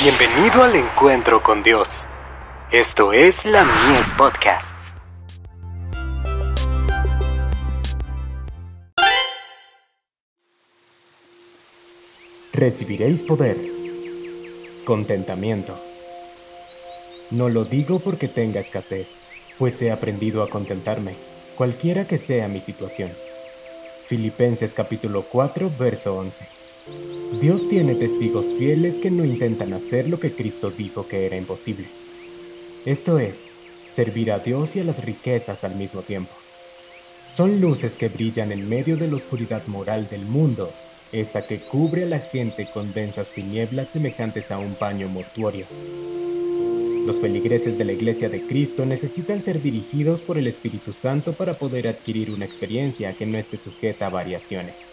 Bienvenido al encuentro con Dios. Esto es la Mies Podcasts. Recibiréis poder. Contentamiento. No lo digo porque tenga escasez, pues he aprendido a contentarme, cualquiera que sea mi situación. Filipenses capítulo 4, verso 11. Dios tiene testigos fieles que no intentan hacer lo que Cristo dijo que era imposible. Esto es, servir a Dios y a las riquezas al mismo tiempo. Son luces que brillan en medio de la oscuridad moral del mundo, esa que cubre a la gente con densas tinieblas semejantes a un paño mortuorio. Los feligreses de la Iglesia de Cristo necesitan ser dirigidos por el Espíritu Santo para poder adquirir una experiencia que no esté sujeta a variaciones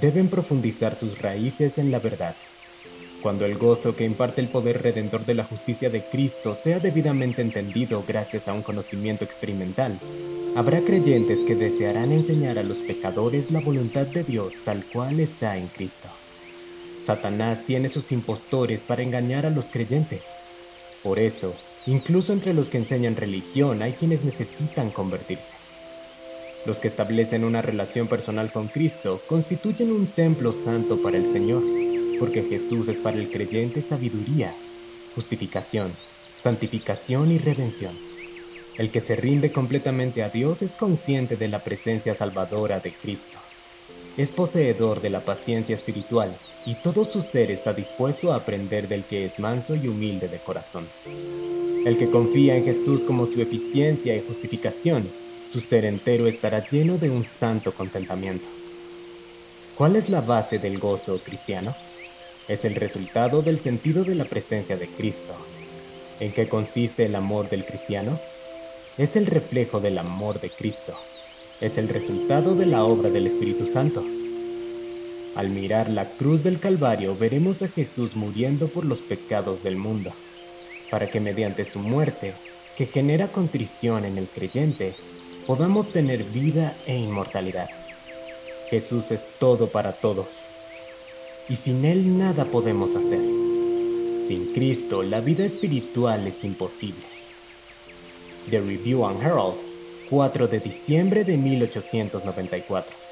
deben profundizar sus raíces en la verdad. Cuando el gozo que imparte el poder redentor de la justicia de Cristo sea debidamente entendido gracias a un conocimiento experimental, habrá creyentes que desearán enseñar a los pecadores la voluntad de Dios tal cual está en Cristo. Satanás tiene sus impostores para engañar a los creyentes. Por eso, incluso entre los que enseñan religión hay quienes necesitan convertirse. Los que establecen una relación personal con Cristo constituyen un templo santo para el Señor, porque Jesús es para el creyente sabiduría, justificación, santificación y redención. El que se rinde completamente a Dios es consciente de la presencia salvadora de Cristo. Es poseedor de la paciencia espiritual y todo su ser está dispuesto a aprender del que es manso y humilde de corazón. El que confía en Jesús como su eficiencia y justificación su ser entero estará lleno de un santo contentamiento. ¿Cuál es la base del gozo cristiano? Es el resultado del sentido de la presencia de Cristo. ¿En qué consiste el amor del cristiano? Es el reflejo del amor de Cristo. Es el resultado de la obra del Espíritu Santo. Al mirar la cruz del Calvario veremos a Jesús muriendo por los pecados del mundo, para que mediante su muerte, que genera contrición en el creyente, podamos tener vida e inmortalidad. Jesús es todo para todos, y sin Él nada podemos hacer. Sin Cristo la vida espiritual es imposible. The Review and Herald, 4 de diciembre de 1894.